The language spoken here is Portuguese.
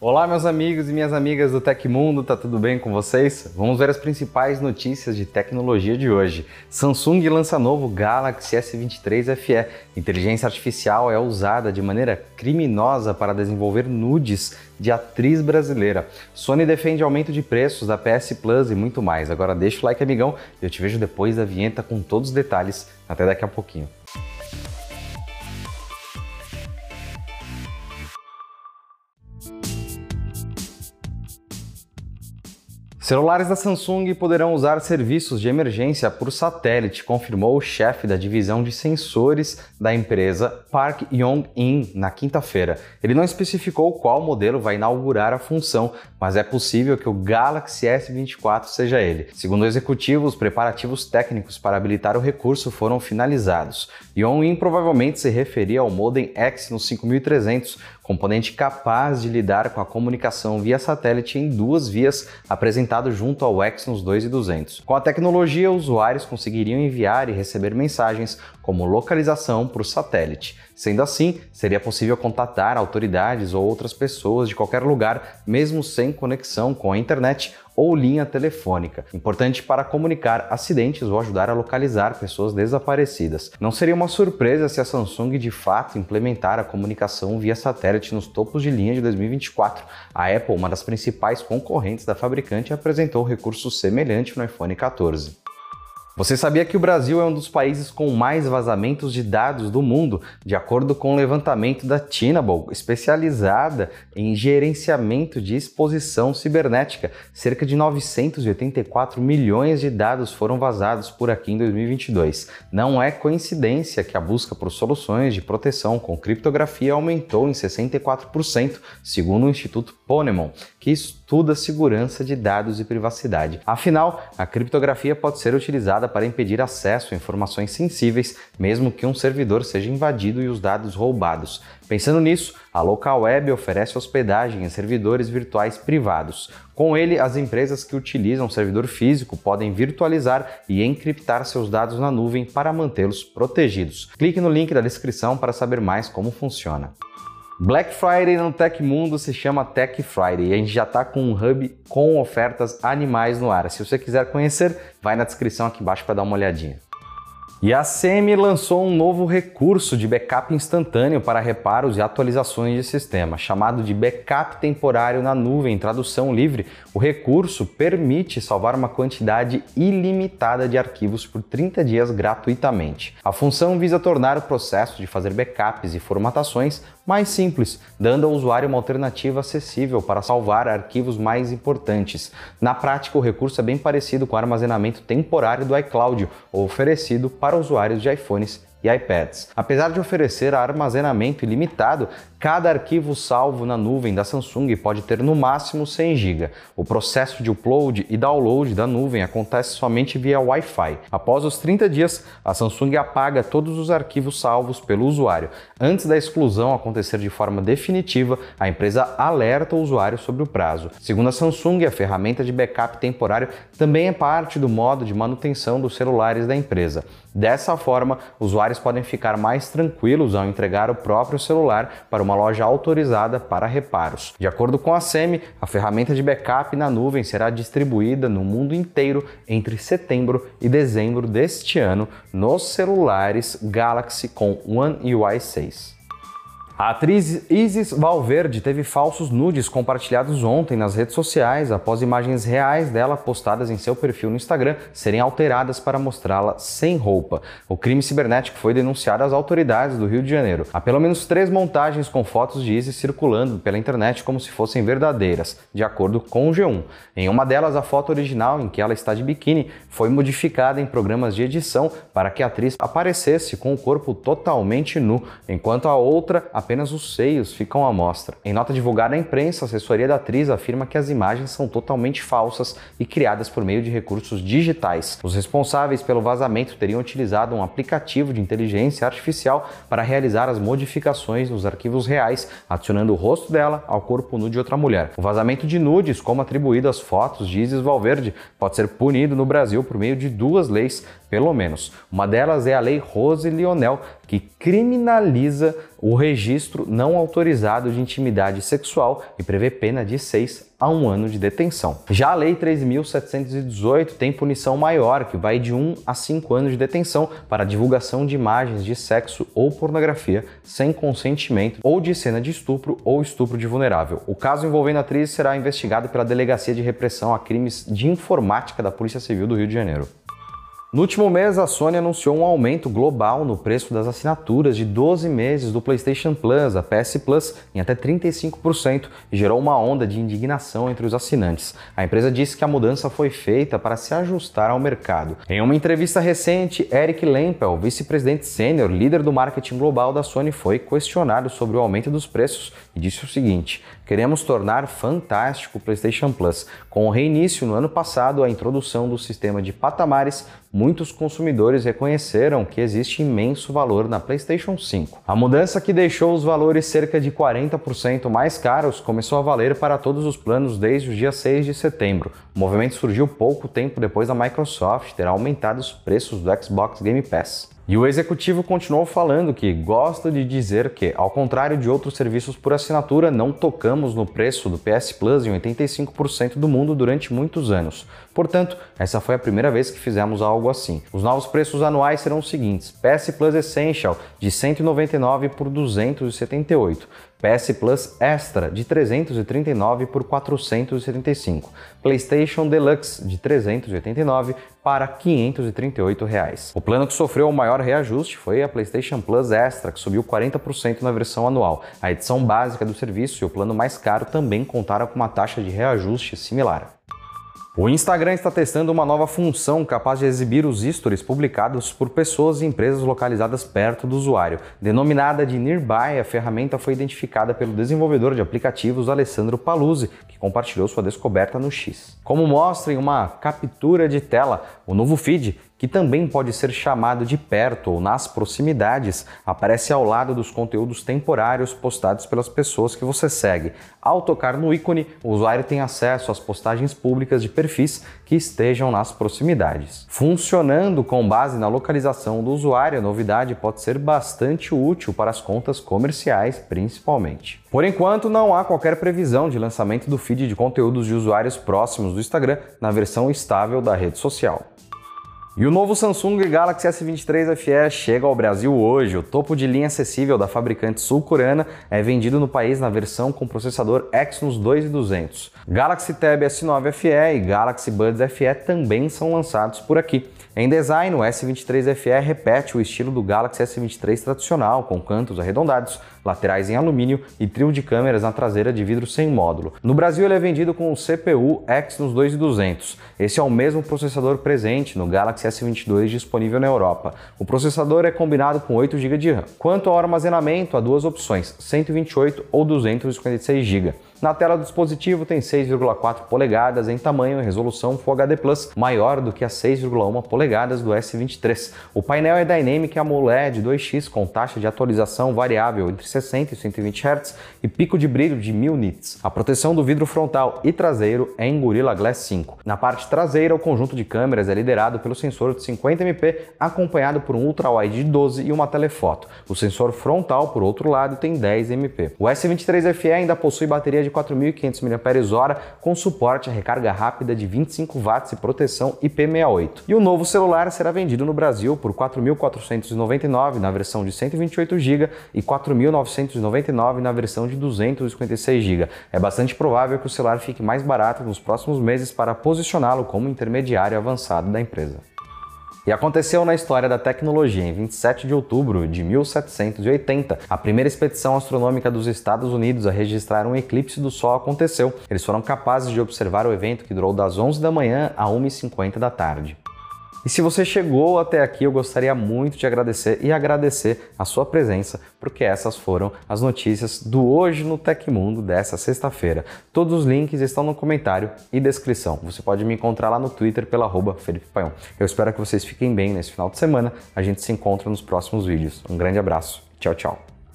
Olá, meus amigos e minhas amigas do Tecmundo, tá tudo bem com vocês? Vamos ver as principais notícias de tecnologia de hoje. Samsung lança novo Galaxy S23 FE. Inteligência artificial é usada de maneira criminosa para desenvolver nudes de atriz brasileira. Sony defende aumento de preços da PS Plus e muito mais. Agora deixa o like, amigão, e eu te vejo depois da vinheta com todos os detalhes. Até daqui a pouquinho. Celulares da Samsung poderão usar serviços de emergência por satélite, confirmou o chefe da divisão de sensores da empresa, Park Yong-in, na quinta-feira. Ele não especificou qual modelo vai inaugurar a função, mas é possível que o Galaxy S24 seja ele. Segundo o executivo, os preparativos técnicos para habilitar o recurso foram finalizados. Yong-in provavelmente se referia ao modem Exynos 5300, componente capaz de lidar com a comunicação via satélite em duas vias, apresentado junto ao Exynos 2200. Com a tecnologia, usuários conseguiriam enviar e receber mensagens como localização por satélite. Sendo assim, seria possível contatar autoridades ou outras pessoas de qualquer lugar, mesmo sem conexão com a internet ou linha telefônica, importante para comunicar acidentes ou ajudar a localizar pessoas desaparecidas. Não seria uma surpresa se a Samsung de fato implementar a comunicação via satélite nos topos de linha de 2024. A Apple, uma das principais concorrentes da fabricante, apresentou recurso semelhante no iPhone 14. Você sabia que o Brasil é um dos países com mais vazamentos de dados do mundo, de acordo com o levantamento da Tinable, especializada em gerenciamento de exposição cibernética. Cerca de 984 milhões de dados foram vazados por aqui em 2022. Não é coincidência que a busca por soluções de proteção com criptografia aumentou em 64%, segundo o Instituto Ponemon, que estuda segurança de dados e privacidade. Afinal, a criptografia pode ser utilizada para impedir acesso a informações sensíveis, mesmo que um servidor seja invadido e os dados roubados. Pensando nisso, a Local Web oferece hospedagem em servidores virtuais privados. Com ele, as empresas que utilizam servidor físico podem virtualizar e encriptar seus dados na nuvem para mantê-los protegidos. Clique no link da descrição para saber mais como funciona. Black Friday no Tech Mundo se chama Tech Friday e a gente já está com um hub com ofertas animais no ar. Se você quiser conhecer, vai na descrição aqui embaixo para dar uma olhadinha. E a SEMI lançou um novo recurso de backup instantâneo para reparos e atualizações de sistema, chamado de backup temporário na nuvem, em tradução livre. O recurso permite salvar uma quantidade ilimitada de arquivos por 30 dias gratuitamente. A função visa tornar o processo de fazer backups e formatações mais simples, dando ao usuário uma alternativa acessível para salvar arquivos mais importantes. Na prática, o recurso é bem parecido com o armazenamento temporário do iCloud, oferecido para usuários de iPhones e iPads. Apesar de oferecer armazenamento ilimitado, cada arquivo salvo na nuvem da Samsung pode ter no máximo 100 GB. O processo de upload e download da nuvem acontece somente via Wi-Fi. Após os 30 dias, a Samsung apaga todos os arquivos salvos pelo usuário. Antes da exclusão acontecer de forma definitiva, a empresa alerta o usuário sobre o prazo. Segundo a Samsung, a ferramenta de backup temporário também é parte do modo de manutenção dos celulares da empresa. Dessa forma, usuários podem ficar mais tranquilos ao entregar o próprio celular para uma loja autorizada para reparos. De acordo com a SEMI, a ferramenta de backup na nuvem será distribuída no mundo inteiro entre setembro e dezembro deste ano nos celulares Galaxy com One UI 6. A atriz Isis Valverde teve falsos nudes compartilhados ontem nas redes sociais após imagens reais dela postadas em seu perfil no Instagram serem alteradas para mostrá-la sem roupa. O crime cibernético foi denunciado às autoridades do Rio de Janeiro. Há pelo menos três montagens com fotos de Isis circulando pela internet como se fossem verdadeiras, de acordo com o G1. Em uma delas, a foto original em que ela está de biquíni foi modificada em programas de edição para que a atriz aparecesse com o corpo totalmente nu, enquanto a outra apenas os seios ficam à mostra. Em nota divulgada à imprensa, a assessoria da atriz afirma que as imagens são totalmente falsas e criadas por meio de recursos digitais. Os responsáveis pelo vazamento teriam utilizado um aplicativo de inteligência artificial para realizar as modificações nos arquivos reais, adicionando o rosto dela ao corpo nu de outra mulher. O vazamento de nudes, como atribuído às fotos de Isis Valverde, pode ser punido no Brasil por meio de duas leis pelo menos. Uma delas é a Lei Rose Lionel, que criminaliza o registro não autorizado de intimidade sexual e prevê pena de 6 a 1 ano de detenção. Já a Lei 3.718 tem punição maior, que vai de 1 a 5 anos de detenção para divulgação de imagens de sexo ou pornografia sem consentimento ou de cena de estupro ou estupro de vulnerável. O caso envolvendo a atriz será investigado pela Delegacia de Repressão a Crimes de Informática da Polícia Civil do Rio de Janeiro. No último mês, a Sony anunciou um aumento global no preço das assinaturas de 12 meses do PlayStation Plus, a PS Plus, em até 35% e gerou uma onda de indignação entre os assinantes. A empresa disse que a mudança foi feita para se ajustar ao mercado. Em uma entrevista recente, Eric Lempel, vice-presidente sênior, líder do marketing global da Sony, foi questionado sobre o aumento dos preços e disse o seguinte: Queremos tornar fantástico o PlayStation Plus. Com o reinício no ano passado, a introdução do sistema de patamares, muitos consumidores reconheceram que existe imenso valor na PlayStation 5. A mudança que deixou os valores cerca de 40% mais caros começou a valer para todos os planos desde o dia 6 de setembro. O movimento surgiu pouco tempo depois da Microsoft ter aumentado os preços do Xbox Game Pass. E o executivo continuou falando que gosta de dizer que, ao contrário de outros serviços por assinatura, não tocamos no preço do PS Plus em 85% do mundo durante muitos anos. Portanto, essa foi a primeira vez que fizemos algo assim. Os novos preços anuais serão os seguintes: PS Plus Essential de 199 por 278, PS Plus Extra de 339 por 475, PlayStation Deluxe de 389 para 538 reais. O plano que sofreu o maior reajuste foi a PlayStation Plus Extra, que subiu 40% na versão anual. A edição básica do serviço e o plano mais caro também contaram com uma taxa de reajuste similar. O Instagram está testando uma nova função capaz de exibir os stories publicados por pessoas e empresas localizadas perto do usuário. Denominada de Nearby, a ferramenta foi identificada pelo desenvolvedor de aplicativos Alessandro Paluzzi, que compartilhou sua descoberta no X. Como mostra em uma captura de tela, o novo feed que também pode ser chamado de perto ou nas proximidades, aparece ao lado dos conteúdos temporários postados pelas pessoas que você segue. Ao tocar no ícone, o usuário tem acesso às postagens públicas de perfis que estejam nas proximidades. Funcionando com base na localização do usuário, a novidade pode ser bastante útil para as contas comerciais, principalmente. Por enquanto, não há qualquer previsão de lançamento do feed de conteúdos de usuários próximos do Instagram na versão estável da rede social. E o novo Samsung Galaxy S23 FE chega ao Brasil hoje. O topo de linha acessível da fabricante sul-coreana é vendido no país na versão com processador Exynos 2200. Galaxy Tab S9 FE e Galaxy Buds FE também são lançados por aqui. Em design, o S23 FE repete o estilo do Galaxy S23 tradicional, com cantos arredondados, laterais em alumínio e trio de câmeras na traseira de vidro sem módulo. No Brasil, ele é vendido com o CPU Exynos 2200. Esse é o mesmo processador presente no Galaxy S22 disponível na Europa. O processador é combinado com 8 GB de RAM. Quanto ao armazenamento, há duas opções, 128 ou 256 GB. Na tela do dispositivo tem 6,4 polegadas em tamanho e resolução Full HD Plus, maior do que as 6,1 polegadas do S23. O painel é Dynamic AMOLED 2X com taxa de atualização variável entre 60 e 120 Hz e pico de brilho de 1000 nits. A proteção do vidro frontal e traseiro é em Gorilla Glass 5. Na parte traseira, o conjunto de câmeras é liderado pelo sensor de 50 MP, acompanhado por um ultra-wide de 12 e uma telefoto. O sensor frontal, por outro lado, tem 10 MP. O S23 FE ainda possui bateria de de 4.500 mAh com suporte a recarga rápida de 25 watts e proteção IP68. E o novo celular será vendido no Brasil por 4.499 na versão de 128 GB e 4.999 na versão de 256 GB. É bastante provável que o celular fique mais barato nos próximos meses para posicioná-lo como intermediário avançado da empresa. E aconteceu na história da tecnologia em 27 de outubro de 1780. A primeira expedição astronômica dos Estados Unidos a registrar um eclipse do Sol aconteceu. Eles foram capazes de observar o evento que durou das 11 da manhã a 1h50 da tarde. E se você chegou até aqui, eu gostaria muito de agradecer e agradecer a sua presença, porque essas foram as notícias do Hoje no Tecmundo dessa sexta-feira. Todos os links estão no comentário e descrição. Você pode me encontrar lá no Twitter pela arroba Felipe Paion. Eu espero que vocês fiquem bem nesse final de semana. A gente se encontra nos próximos vídeos. Um grande abraço. Tchau, tchau.